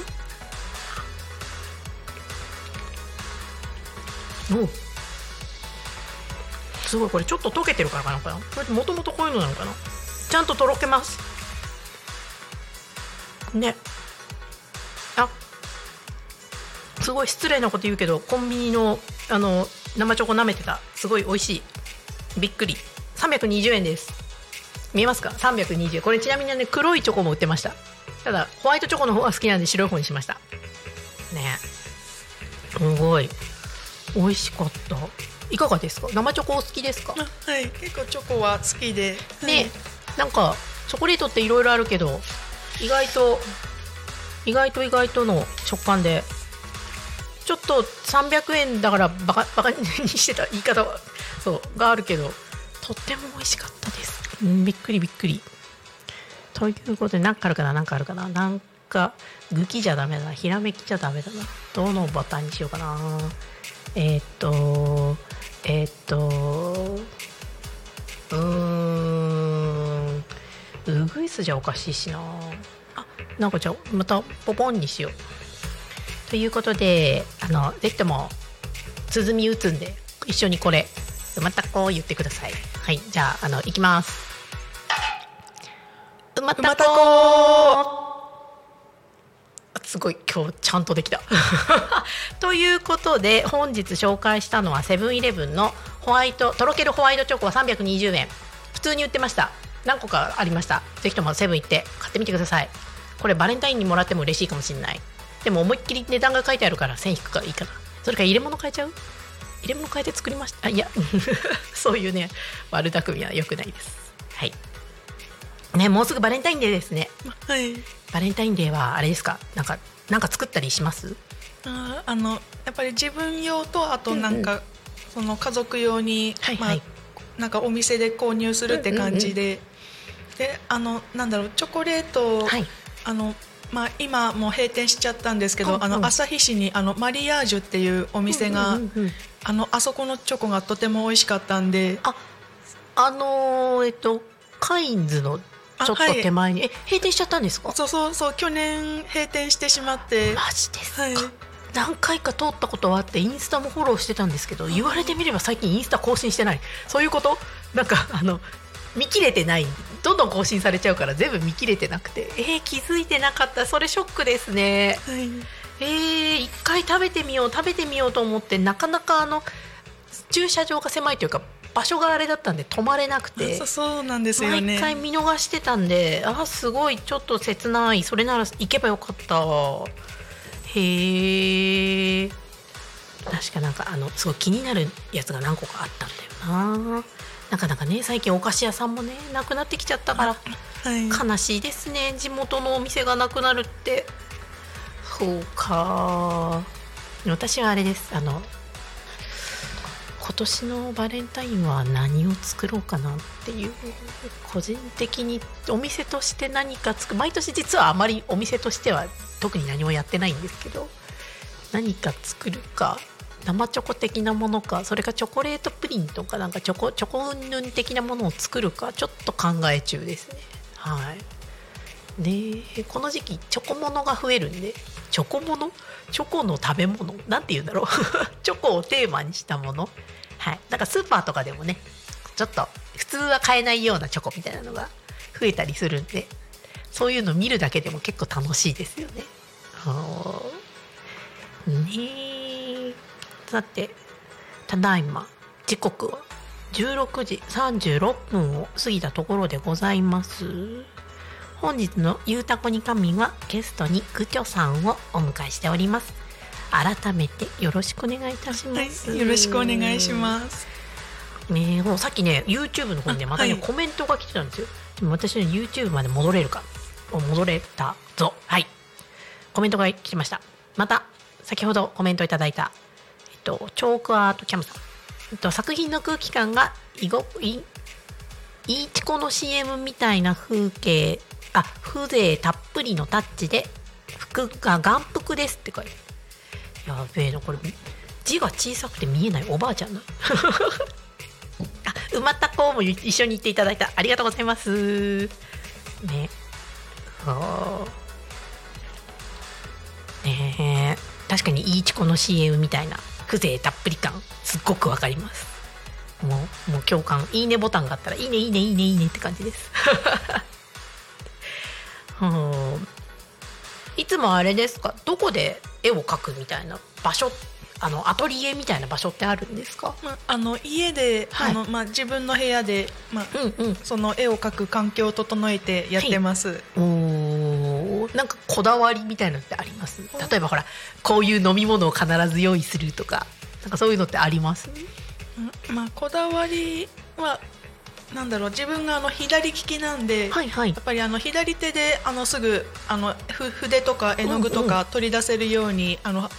お。すごいこれちょっと溶けてるからかなこれ。もともとこういうのなのかな。ちゃんととろけます。ね。あ。すごい失礼なこと言うけどコンビニのあの生チョコ舐めてた。すごい美味しいびっくり。320円です。見えますか？320円これちなみにね黒いチョコも売ってました。ただホワイトチョコの方が好きなんで白い方にしました。ね。すごい。美味しかった。いかがですか？生チョコお好きですか？あはい。結構チョコは好きで。ね。なんかチョコレートっていろいろあるけど意外と意外と意外との食感でちょっと300円だからバカバカにしてた言い方はそうがあるけどとっても美味しかったです、うん、びっくりびっくり。ということで何かあるかな何かあるかな。なんかグキじゃダメだな。ひらめきじゃダメだな。どのボタンにしようかな。えーっとえーっとうーん。ウグイスじゃおかしいしな。あなんかじゃあまたポポンにしよう。ということであのぜひとも鼓打つんで一緒にこれ。またこう言ってください。はいじゃああのいきます。うまたこ。すごい今日ちゃんとできた。ということで本日紹介したのはセブンイレブンのホワイトとろけるホワイトチョコは320円普通に売ってました。何個かありました。ぜひともセブン行って買ってみてください。これバレンタインにもらっても嬉しいかもしれない。でも思いっきり値段が書いてあるから1000引くからいいかな。それから入れ物変えちゃう？入れ物変えて作りました。あいや。そういうね悪巧みは良くないです。はい。ねもうすぐバレンタインデーですね。はい。バレンタインデーはあれですか？なんかなんか作ったりします？あーあのやっぱり自分用とあとなんか、その家族用に、はいはい。まあ、なんかお店で購入するって感じで、であのなんだろうチョコレートはい。あのまあ今もう閉店しちゃったんですけど、うんうん。あの旭市にあのマリアージュっていうお店が、あのあそこのチョコがとても美味しかったんで、ああのーえっとカインズのちょっと手前に、え閉店しちゃったんですか？そうそうそう去年閉店してしまって、マジですか、はい。何回か通ったことはあってインスタもフォローしてたんですけど言われてみれば最近インスタ更新してない。そういうこと？なんかあの見切れてないどんどん更新されちゃうから全部見切れてなくて。えー、気づいてなかった。それショックですね。はい。えー、一回食べてみよう食べてみようと思ってなかなかあの駐車場が狭いというか場所があれだったんで止まれなくて。そうそうなんですよ毎ね。回見逃してたんであすごいちょっと切ない。それなら行けばよかった。へえ確かなんかあのすごい気になるやつが何個かあったんだよななかなかね最近お菓子屋さんもねなくなってきちゃったからはい。悲しいですね。地元のお店がなくなるって。そうか。私はあれです。あの今年のバレンタインは何を作ろうかなっていう個人的にお店として何か作る毎年実はあまりお店としては特に何もやってないんですけど何か作るか生チョコ的なものかそれかチョコレートプリンとかなんかチョコチョコうんぬん的なものを作るかちょっと考え中ですね。はい。でこの時期チョコものが増えるんでチョコものチョコの食べ物？なんて言うんだろう。チョコをテーマにしたもの？はい。だかスーパーとかでもねちょっと普通は買えないようなチョコみたいなのが増えたりするんでそういうの見るだけでも結構楽しいですよね。あ。ねさてただいま時刻は16時36分を過ぎたところでございます。本日の「ゆうたこに神」はゲストにグチョさんをお迎えしております。改めてよろしくお願いいたします、はい、よろしくお願いします。ねえもうさっきね YouTube の方にねまたね、はい。コメントが来てたんですよ。でも私の YouTube まで戻れるか。お戻れたぞ。はい。コメントが来ました。また先ほどコメントいただいた、と、チョークアートキャムさん、えっと、作品の空気感がいごいいいちこの CM みたいな風景あ風情たっぷりのタッチで服が眼福ですって書いてやべえなこれ字が小さくて見えないおばあちゃんだ あ、埋まった子も一緒に言っていただいた。ありがとうございます。ね。そう。ねえ。確かにいいチコの CM みたいな風情たっぷり感、すっごくわかります。もう、もう共感。いいねボタンがあったら、いいね、いいね、いいね、いいねって感じです。うんいつもあれですか？どこで絵を描くみたいな場所？あのアトリエみたいな場所ってあるんですか？まあ、あの家で、はいあのまあ、自分の部屋で、まあ、うんうんその絵を描く環境を整えてやってます。おーなんかこだわりみたいなのってあります？例えばほらこういう飲み物を必ず用意するとかなんかそういうのってあります？うんまあ、こだわりはなんだろう。自分があの左利きなんで、はいはい。やっぱりあの左手であのすぐあのふ筆とか絵の具とか取り出せるように、あの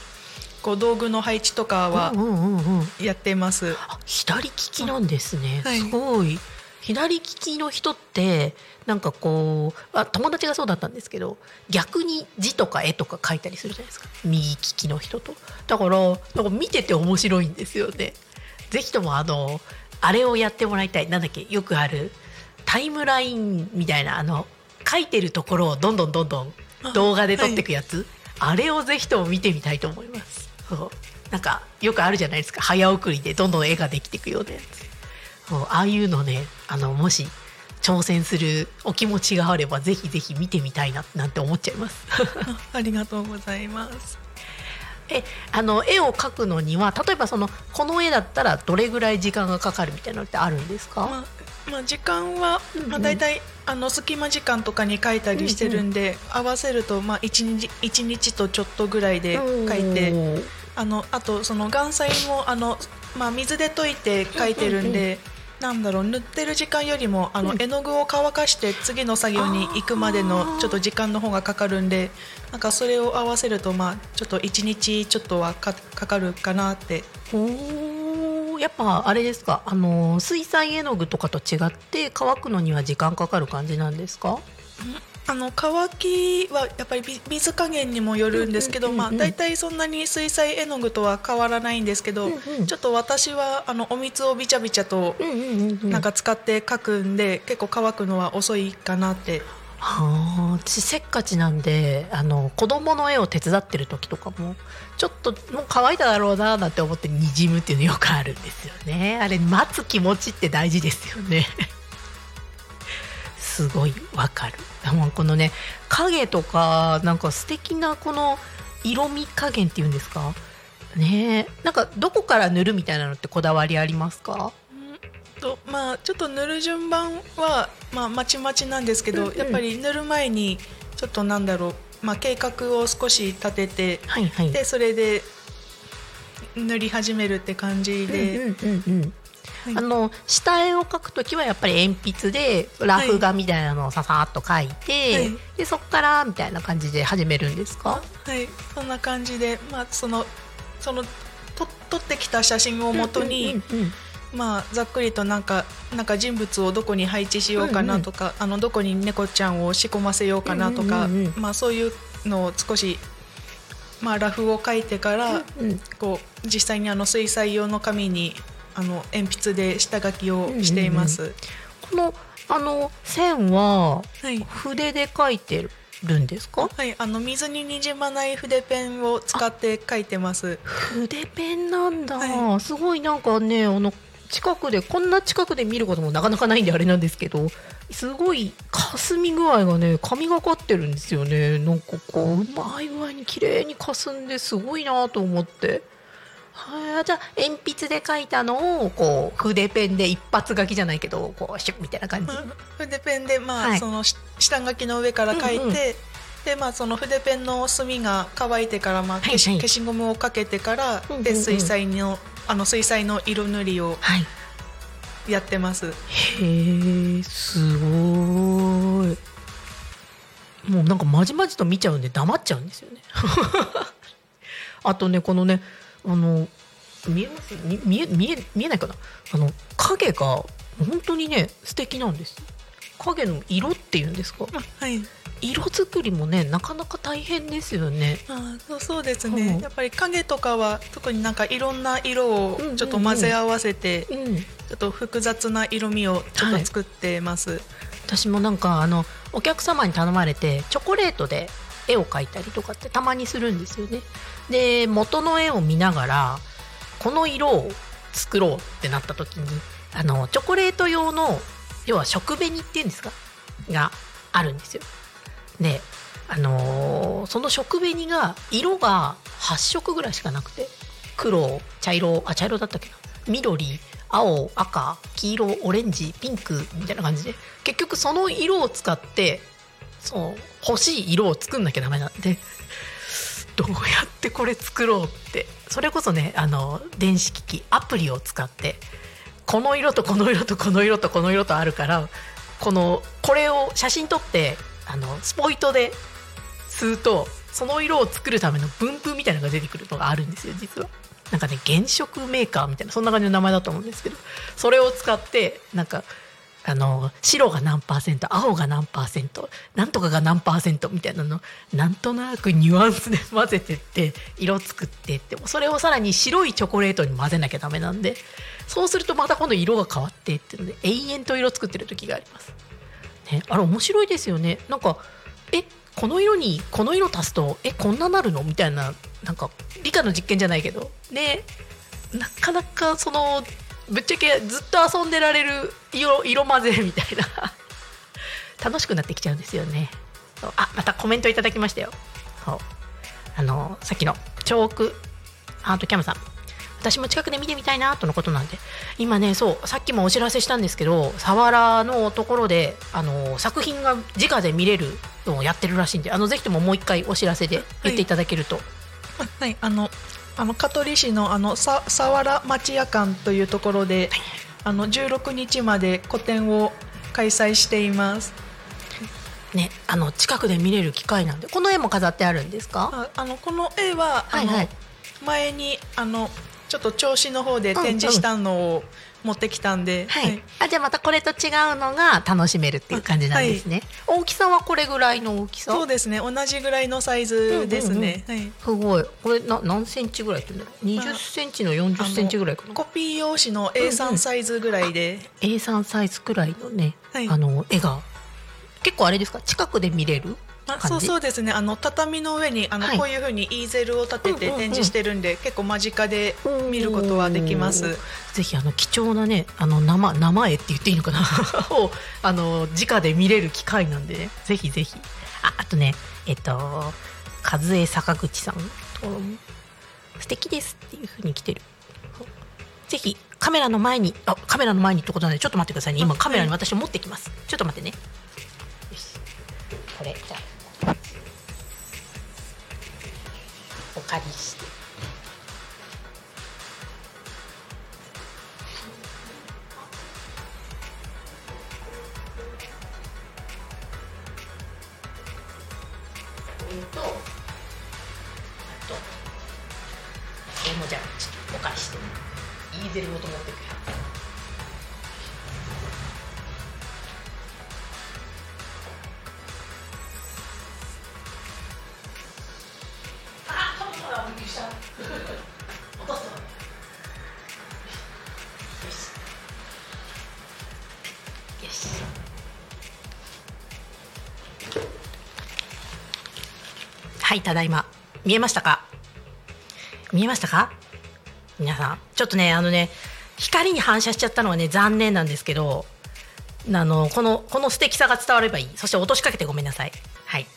こう道具の配置とかはうんうんうんうん。やってます。あ左利きなんですね、はい。すごい左利きの人ってなんかこうあ友達がそうだったんですけど逆に字とか絵とか描いたりするじゃないですか。右利きの人と。だからなんか見てて面白いんですよね。ぜひともあのあれをやってもらいたい。なんだっけよくあるタイムラインみたいなあの書いてるところをどんどんどんどん動画で撮っていくやつ。あ,、れをぜひとも見てみたいと思います。そう。なんかよくあるじゃないですか。早送りでどんどん絵ができていくようなやつそうああいうのねあのもし挑戦するお気持ちがあればぜひぜひ見てみたいななんて思っちゃいます。ありがとうございます。えあの絵を描くのには例えばそのこの絵だったらどれぐらい時間がかかるみたいなのってあるんですか、まあまあ、時間は、うんうん。まあ、大体あの隙間時間とかに書いたりしてるんで、合わせると、まあ、1, 日一日とちょっとぐらいで書いてあのあとその岩彩もあの、まあ、水で溶いて書いてるんで。なんだろう塗ってる時間よりもあの、うん。絵の具を乾かして次の作業に行くまでのちょっと時間の方がかかるんでなんかそれを合わせるとまあちょっと1日ちょっとはかかかるかなって。やっぱあれですかあの水彩絵の具とかと違って乾くのには時間かかる感じなんですか？あの乾きはやっぱりび水加減にもよるんですけど、まあ大体そんなに水彩絵の具とは変わらないんですけど、うんうん。ちょっと私はあのお水をびちゃびちゃとなんか使って描くんで、結構乾くのは遅いかなって。はあ私せっかちなんであの子供の絵を手伝ってる時とかもちょっともう乾いただろうななんて思ってにじむっていうのよくあるんですよね。あれ待つ気持ちって大事ですよねすごいわかる。もうこのね影とかなんか素敵なこの色味加減っていうんですか？ねえなんかどこから塗るみたいなのってこだわりありますか？とまあちょっと塗る順番はまあまちまちなんですけど、うんうん。やっぱり塗る前にちょっとなんだろうまあ計画を少し立ててはいはい。でそれで塗り始めるって感じで、うんうんうんうんはい。あの下絵を描くときはやっぱり鉛筆でラフ画みたいなのをささっと描いて、はい。でそこからみたいな感じで始めるんですか、はい。そんな感じでまあそのそのと撮ってきた写真をもとに、うんうんうんまあざっくりとなんかなんか人物をどこに配置しようかなとか、あのどこに猫ちゃんを仕込ませようかなとか、うんうんうんうん。まあそういうのを少しまあラフを描いてから、うんうん。こう実際にあの水彩用の紙にあの鉛筆で下書きをしています。このあの線ははい。筆で描いてるんですか？はい、あの水ににじまない筆ペンを使って描いてます。筆ペンなんだ、はすごいなんかねあの近くでこんな近くで見ることもなかなかないんであれなんですけどすごい霞み具合がね神がかってるんですよねなんかこううまい具合に綺麗に霞んですごいなと思ってはい。じゃあ鉛筆で描いたのをこう筆ペンで一発書きじゃないけどこうシュッみたいな感じ。筆ペンでまあ、はい。そのし下書きの上から書いて、うんうん。でまあその筆ペンの墨が乾いてからまあ消し,、はいはい。消しゴムをかけてから、うんうんうん。で水彩のあの水彩の色塗りをはい。やってます。へえすごい。もうなんかまじまじと見ちゃうんで黙っちゃうんですよね。あとねこのねあの見えますみ見え見え見えないかな。あの影が本当にね素敵なんです。影の色っていうんですか？はい。色作りもねなかなか大変ですよね。あそうそうですね、うんやっぱり影とかは特になんかいろんな色をうんうんうん。ちょっと混ぜ合わせて、うん。ちょっと複雑な色味をちょっと作ってます。私もなんかあのお客様に頼まれてチョコレートで絵を描いたりとかってたまにするんですよね。で元の絵を見ながらこの色を作ろうってなった時にあのチョコレート用の要は食紅っていうんですか？があるんですよ。であのーその食紅が色が8色ぐらいしかなくて黒茶色あ茶色だったっけな？緑青赤黄色オレンジピンクみたいな感じで結局その色を使ってそう欲しい色を作んなきゃダメなんで どうやってこれ作ろうってそれこそねあの電子機器アプリを使ってこの色とこの色とこの色とこの色とあるからこのこれを写真撮ってあのスポイトで吸うとその色を作るための分布みたいなのが出てくるのがあるんですよ実は。なんかね原色メーカーみたいなそんな感じの名前だと思うんですけどそれを使ってなんかあの白が何パーセント青が何パーセントなんとかが何パーセントみたいなのなんとなくニュアンスで混ぜてって色作ってってそれをさらに白いチョコレートに混ぜなきゃダメなんでそうするとまた今度色が変わってっていうので永遠と色作ってる時があります。ね、あれ面白いですよね。なんかえこの色にこの色足すとえこんななるの？みたいななんか理科の実験じゃないけど。ねなかなかそのぶっちゃけずっと遊んでられる色色混ぜみたいな。楽しくなってきちゃうんですよね。そう。あまたコメントいただきましたよ。そう。あのさっきのチョークアートキャムさん。私も近くで見てみたいなとのことなんで。今ねそうさっきもお知らせしたんですけど佐原のところであの作品が直で見れるのをやってるらしいんであのぜひとももう一回お知らせで言っていただけると、はい、あのあの香取市のあのさ佐原町屋館というところで、あの16日まで個展を開催しています。ねあの近くで見れる機会なんでこの絵も飾ってあるんですか？ああのこの絵は、はいはい。あの前にあのちょっと調子の方で展示したのを持ってきたんで、はい、あじゃあまたこれと違うのが楽しめるっていう感じなんですね、大きさはこれぐらいの大きさ？そうですね。同じぐらいのサイズですね、はい、すごい。これな何センチぐらいって言うんだろう？20センチの40センチぐらいかな？コピー用紙の A3 サイズぐらいで、A3 サイズくらいのね、はい。あの絵が。結構あれですか？近くで見れる？あそうそうですね。あの畳の上にあの、はい。こういうふうにイーゼルを立ててうんうんうん。展示してるんで、結構間近で見ることはできます。ぜひあの貴重なねあの生生絵って言っていいのかな？をあの直で見れる機会なんで、ね、ぜひぜひ。ああとねえっと和江坂口さんと素敵ですっていう風に来てる。ぜひカメラの前にあカメラの前にってことなんでちょっと待ってくださいね。今あカメラには私持ってきます。ちょっと待ってね。よし。これじゃ借りして。ことあとこれもじゃあちょっとお返してイーゼルごと持ってくよ。はいただいま。見えましたか？見えましたか？皆さん。ちょっとねあのね光に反射しちゃったのはね残念なんですけどあのこのこの素敵さが伝わればいい。そして落としかけてごめんなさい。はい。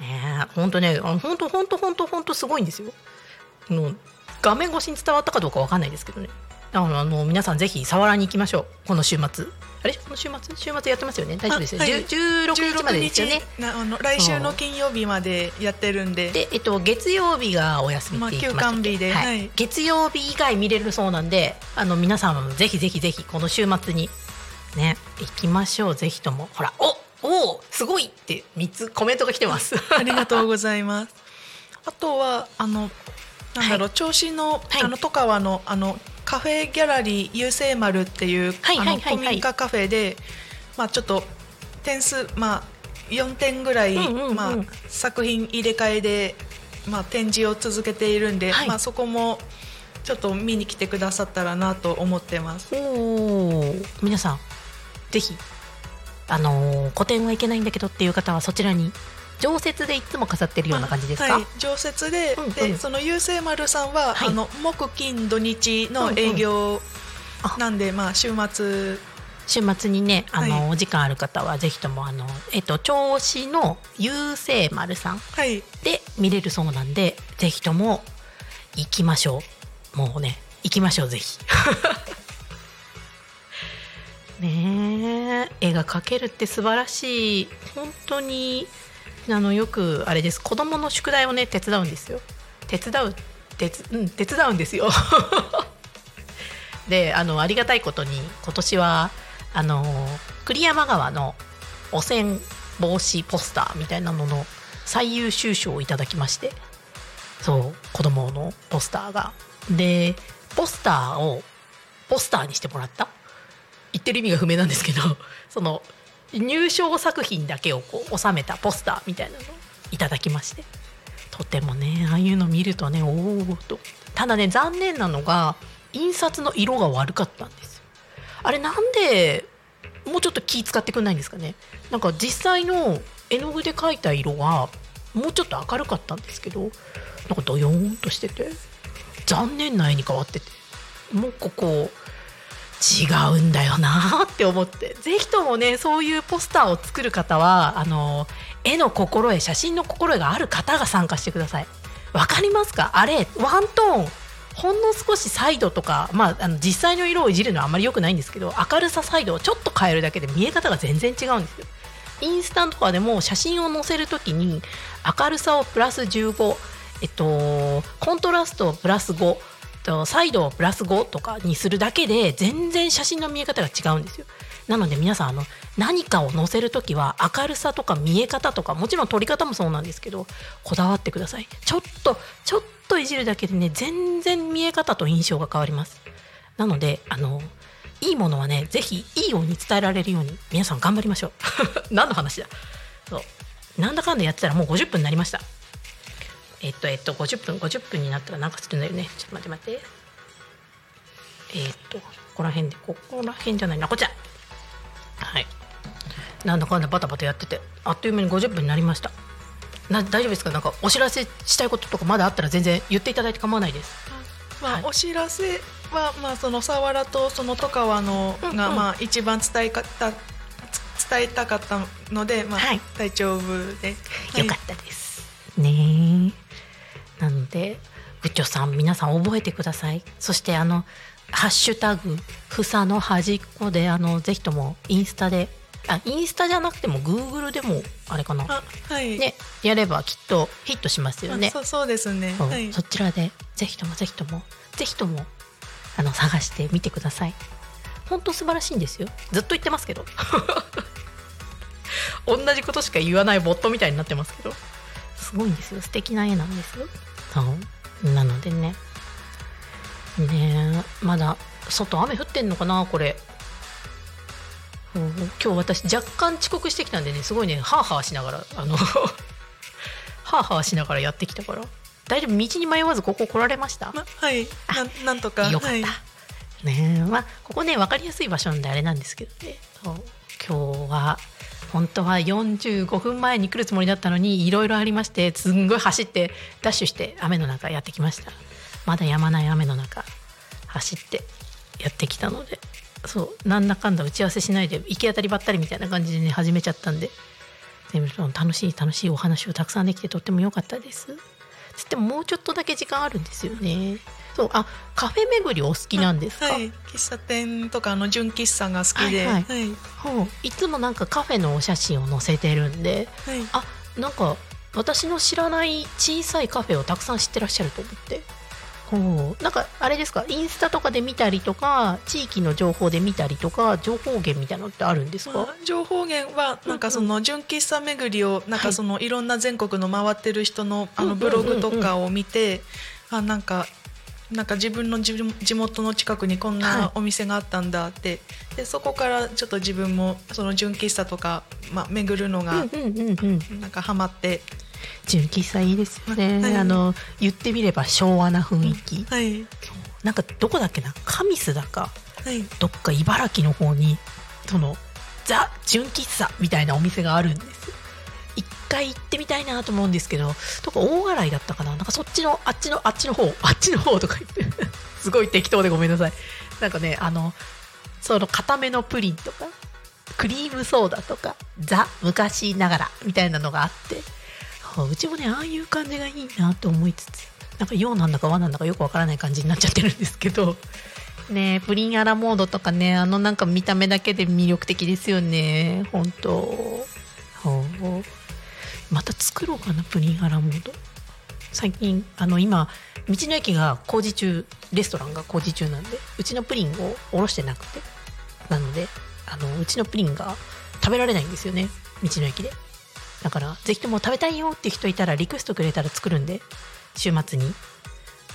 ねえ本当ねあ本当本当本当本当すごいんですよ。もう画面越しに伝わったかどうかわかんないですけどね。あの皆さんぜひ触らに行きましょう。この週末。あれ？この週末？週末やってますよね？大丈夫ですよ、あはい。10 16日までですよね？なあの来週の金曜日までやってるんで。で、えっと、月曜日がお休みまあ休館日ではい。はい。月曜日以外見れるそうなんであの皆さんもぜひぜひぜひこの週末にね行きましょう。ぜひとも。ほらおおすごいって3つコメントが来てます。ありがとうございます。あとはあのなんだろう、銚子の、はい。あの戸川のあのカフェギャラリー優勢丸っていう、はいはいはいはい。あの古民家カフェで、まあちょっと点数まあ4点ぐらい、うんうんうんまあ作品入れ替えでまあ展示を続けているんで、はい。まあそこもちょっと見に来てくださったらなと思ってます。おー。皆さんぜひあのー個展はいけないんだけどっていう方はそちらに常設でいつも飾ってるような感じですか、はい、常設で、うんうん。でその優勢丸さんは、はい。あの木金土日の営業なんで、まあ週末。週末にねあの、はい。お時間ある方はぜひともあのえっと銚子の優勢丸さんはい。で見れるそうなんでぜひとも行きましょう。もうね行きましょうぜひ。ねえ絵が描けるって素晴らしい。本当にあのよくあれです。子供の宿題をね手伝うんですよ。手伝う手つうん手伝うんですよ。であのありがたいことに今年はあの栗山川の汚染防止ポスターみたいなのの最優秀賞をいただきまして。そう子供のポスターが。でポスターをポスターにしてもらった。言ってる意味が不明なんですけどその入賞作品だけをこう収めたポスターみたいなのをいただきまして。とてもねああいうの見るとねおおと。ただね残念なのが印刷の色が悪かったんですあれなんでもうちょっと気使ってくんないんですかね。なんか実際の絵の具で描いた色はもうちょっと明るかったんですけどなんかドヨーンとしてて残念な絵に変わってて。もうここ違うんだよなって思って。ぜひともねそういうポスターを作る方はあの絵の心得写真の心得がある方が参加してください。わかりますか？あれワントーンほんの少しサイドとか、まあ、あの実際の色をいじるのはあまり良くないんですけど明るさサイドをちょっと変えるだけで見え方が全然違うんですよ。インスタとかでも写真を載せるときに明るさをプラス15、えっと、コントラストをプラス5とサイドをプラス5とかにするだけで全然写真の見え方が違うんですよ。なので皆さんあの何かを載せる時は明るさとか見え方とかもちろん撮り方もそうなんですけどこだわってください。ちょっとちょっといじるだけでね全然見え方と印象が変わります。なのであのいいものはねぜひいいように伝えられるように皆さん頑張りましょう。何の話だ。そう。なんだかんだやってたらもう50分になりました。えっとえっと50分50分になったらなんかするんだよね。ちょっと待って待って。えっとここら辺でここら辺じゃないな。こっちだ。はい。なんだかんだバタバタやってて。あっという間に50分になりました。な大丈夫ですか？なんかお知らせしたいこととかまだあったら全然言っていただいて構わないです。まあ、はい。お知らせは、まあ、その佐原とその戸川のが、うんうん。まあ、一番伝えかたつ伝えたかったので、まあはい。大丈夫で、はい。よかったです、ね。えなので部長さん皆さん覚えてください。そしてあの「ハッシュタグふさの端っこで」あのぜひともインスタであインスタじゃなくてもグーグルでもあれかな。あはい、ねやればきっとヒットしますよね。あそうそうですね、そうはい、そちらでぜひともぜひともぜひともあの探してみてください。本当素晴らしいんですよ。ずっと言ってますけど。同じことしか言わないボットみたいになってますけど。すごいんですよ。素敵な絵なんですよそう。なのでね。ねえまだ外雨降ってんのかなこれ。うん今日私若干遅刻してきたんでねすごいねハーハーしながらあの ハーハーしながらやってきたから。大丈夫？道に迷わずここ来られました？まはい。なんなんとか。よかった、はい、ねえまあここね分かりやすい場所なんであれなんですけどね。今日は本当は45分前に来るつもりだったのにいろいろありましてすんごい走ってダッシュして雨の中やってきました。まだ止まない雨の中走ってやってきたので。そうなんだかんだ打ち合わせしないで行き当たりばったりみたいな感じでね始めちゃったんで。でも楽しい楽しいお話をたくさんできてとっても良かったです。つってももうちょっとだけ時間あるんですよね。そうあカフェ巡りお好きなんですか、はい、喫茶店とかあの純喫茶が好きで、ははい。い、はい、ほう。いつもなんかカフェのお写真を載せてるんであなんか私の知らない小さいカフェをたくさん知ってらっしゃると思ってほうなんかあれですか？インスタとかで見たりとか地域の情報で見たりとか情報源みたいなのってあるんですか、まあ、情報源はなんかその純喫茶巡りをなんかそのい。ろんな全国の回ってる人のあのブログとかを見てあなんかなんか自分の地地元の近くにこんはい。なお店があったんだって。でそこからちょっと自分もその純喫茶とか、まあ、巡るのがなんかハマって、純喫茶いいですよね、はい。あの言ってみれば昭和な雰囲気、はい。なんかどこだっけな？神栖だかはい。どっか茨城の方にそのザ純喫茶みたいなお店があるんです。一回行ってみたいなと思うんですけどどこ大洗だったかな？なんかそっちのあっちのあっちの方あっちの方とか言って。すごい適当でごめんなさい。なんかねあのその固めのプリンとかクリームソーダとかザ昔ながらみたいなのがあって。あうちもねああいう感じがいいなと思いつつなんか洋なんだか和なんだかよくわからない感じになっちゃってるんですけど ねプリンアラモードとかねあのなんか見た目だけで魅力的ですよね本当。また作ろうかなプリンアラモード。最近あの今道の駅が工事中レストランが工事中なんでうちのプリンをおろしてなくてなのであのうちのプリンが食べられないんですよね道の駅でだからぜひとも食べたいよって人いたらリクエストくれたら作るんで週末に。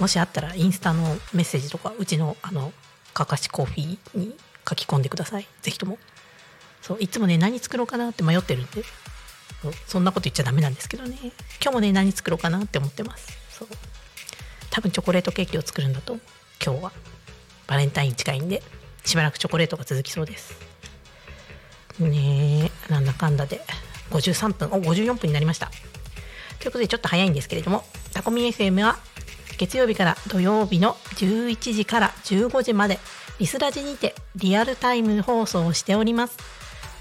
もしあったらインスタのメッセージとかうちのあのかかしコーヒーに書き込んでください。ぜひとも。そういつもね何作ろうかなって迷ってるんで。そんなこと言っちゃダメなんですけどね。今日もね何作ろうかなって思ってます。そう。多分チョコレートケーキを作るんだと思う今日は。バレンタイン近いんでしばらくチョコレートが続きそうです。ねえなんだかんだで。53分お54分になりました。ということでちょっと早いんですけれどもタコミ FM は月曜日から土曜日の11時から15時までリスラジにてリアルタイム放送をしております。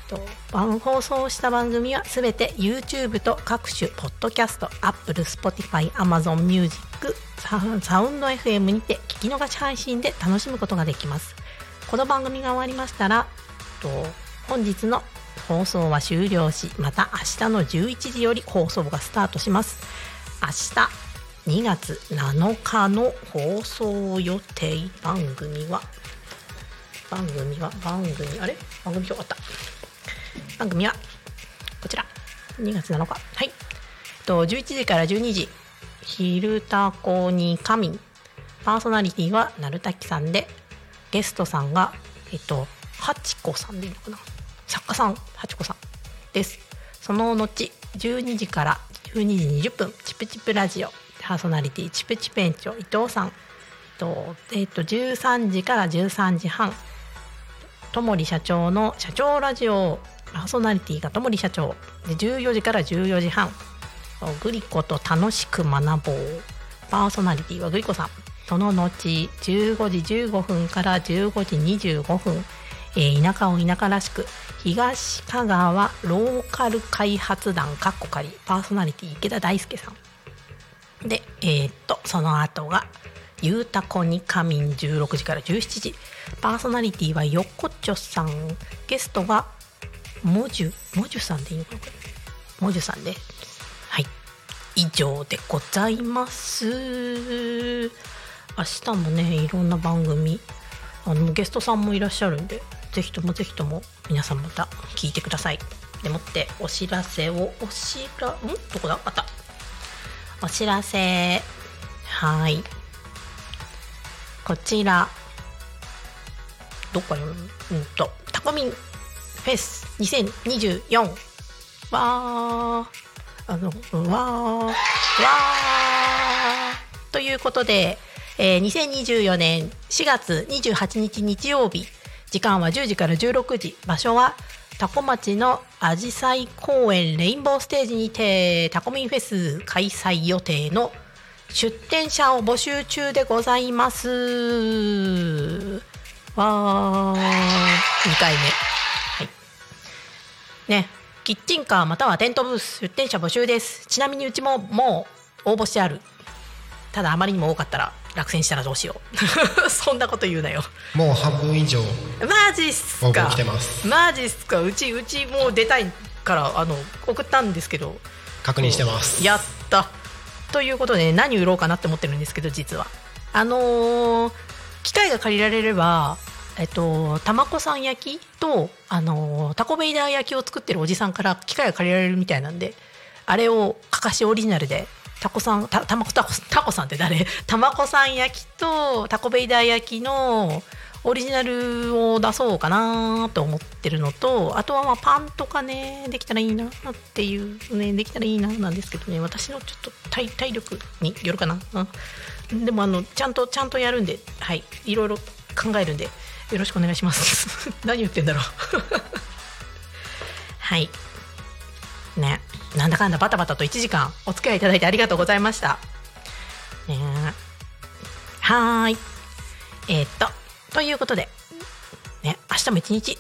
と番放送した番組はすべて YouTube と各種ポッドキャスト Apple、Spotify、Amazon Music サウンド FM にて聞き逃し配信で楽しむことができます。この番組が終わりましたらと本日の放送は終了しまた明日の11時より放送がスタートします。明日2月7日の放送予定番組は番組は番組あれ？番組表あった。番組はこちら。2月7日。はい。と11時から12時「昼タコに仮眠」パーソナリティはなるたきさんでゲストさんがえっとハチコさんでいいのかな？作家さんハチコさんです。その後12時から12時20分チプチプラジオ。パーソナリティチプチプ園長伊藤さん。と,、えっと13時から13時半ともり社長の社長ラジオ。パーソナリティがともり社長。で14時から14時半。グリコと楽しく学ぼう。パーソナリティはグリコさん。その後15時15分から15時25分、えー田舎を田舎らしく東香川ローカル開発団かっこかりパーソナリティ池田大輔さん。でえーっとその後が「ゆうたこに仮眠」16時から17時パーソナリティはよこちょさん。ゲストがもじゅもじゅさんでいいのかなもじゅさんで。はい。以上でございます。明日もねいろんな番組あのゲストさんもいらっしゃるんでぜひともぜひとも皆さんまた聞いてください。でもってお知らせをおしらん？どこだ？あった。お知らせ。はい。こちら。どっから読むうんとタコミンフェス。2024わー。あのわー。わー。ということで、えー2024年4月28日日曜日時間は10時から16時場所はタコ町のアジサイ公園レインボーステージにてタコミンフェス開催予定の出店者を募集中でございます。わー。2回目。はい。ね。キッチンカーまたはテントブース出店者募集です。ちなみにうちももう応募してある。ただあまりにも多かったら。落選したらどうしよう。そんなこと言うなよ。もう半分以上マジっすか。マジっすか。うちうちもう出たいからあの送ったんですけど。確認してます。やった。ということで何売ろうかなって思ってるんですけど実は。あのー機械が借りられればえっとたまこさん焼きとあのータコベイダー焼きを作ってるおじさんから機械が借りられるみたいなんであれをかかしオリジナルでタコさんたたまこタコタコさんって誰？たまこさん焼きとタコベイダー焼きのオリジナルを出そうかなと思ってるのとあとはまあパンとかねできたらいいなっていうねできたらいいななんですけどね私のちょっと体体力によるかな、うん、でもあのちゃんとちゃんとやるんではい。いろいろ考えるんでよろしくお願いします。何言ってんだろう。はい。ね。なんだかんだバタバタと1時間お付き合いいただいてありがとうございました。ねはーい。えーっとということでね明日も一日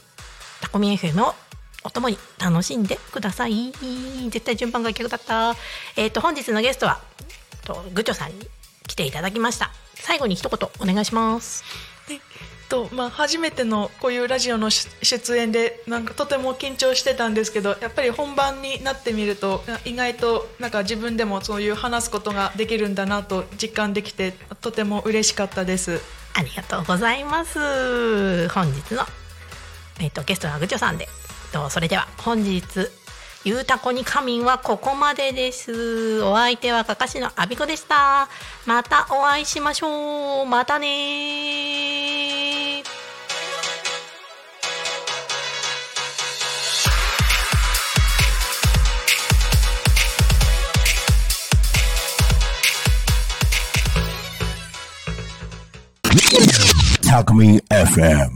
タコミ FM をお供に楽しんでください。絶対順番が逆だった。えーっと本日のゲストはとグチョさんに来ていただきました。最後に一言お願いします。とまあ、初めてのこういうラジオの出出演でなんかとても緊張してたんですけどやっぱり本番になってみると意外となんか自分でもそういう話すことができるんだなと実感できてとても嬉しかったです。ありがとうございます。本日の、えっとゲストはグチョさんで、とそれでは本日ゆうたこに仮眠はここまでです。お相手はかかしのあびこでした。またお会いしましょう。またねー。Talk Me FM.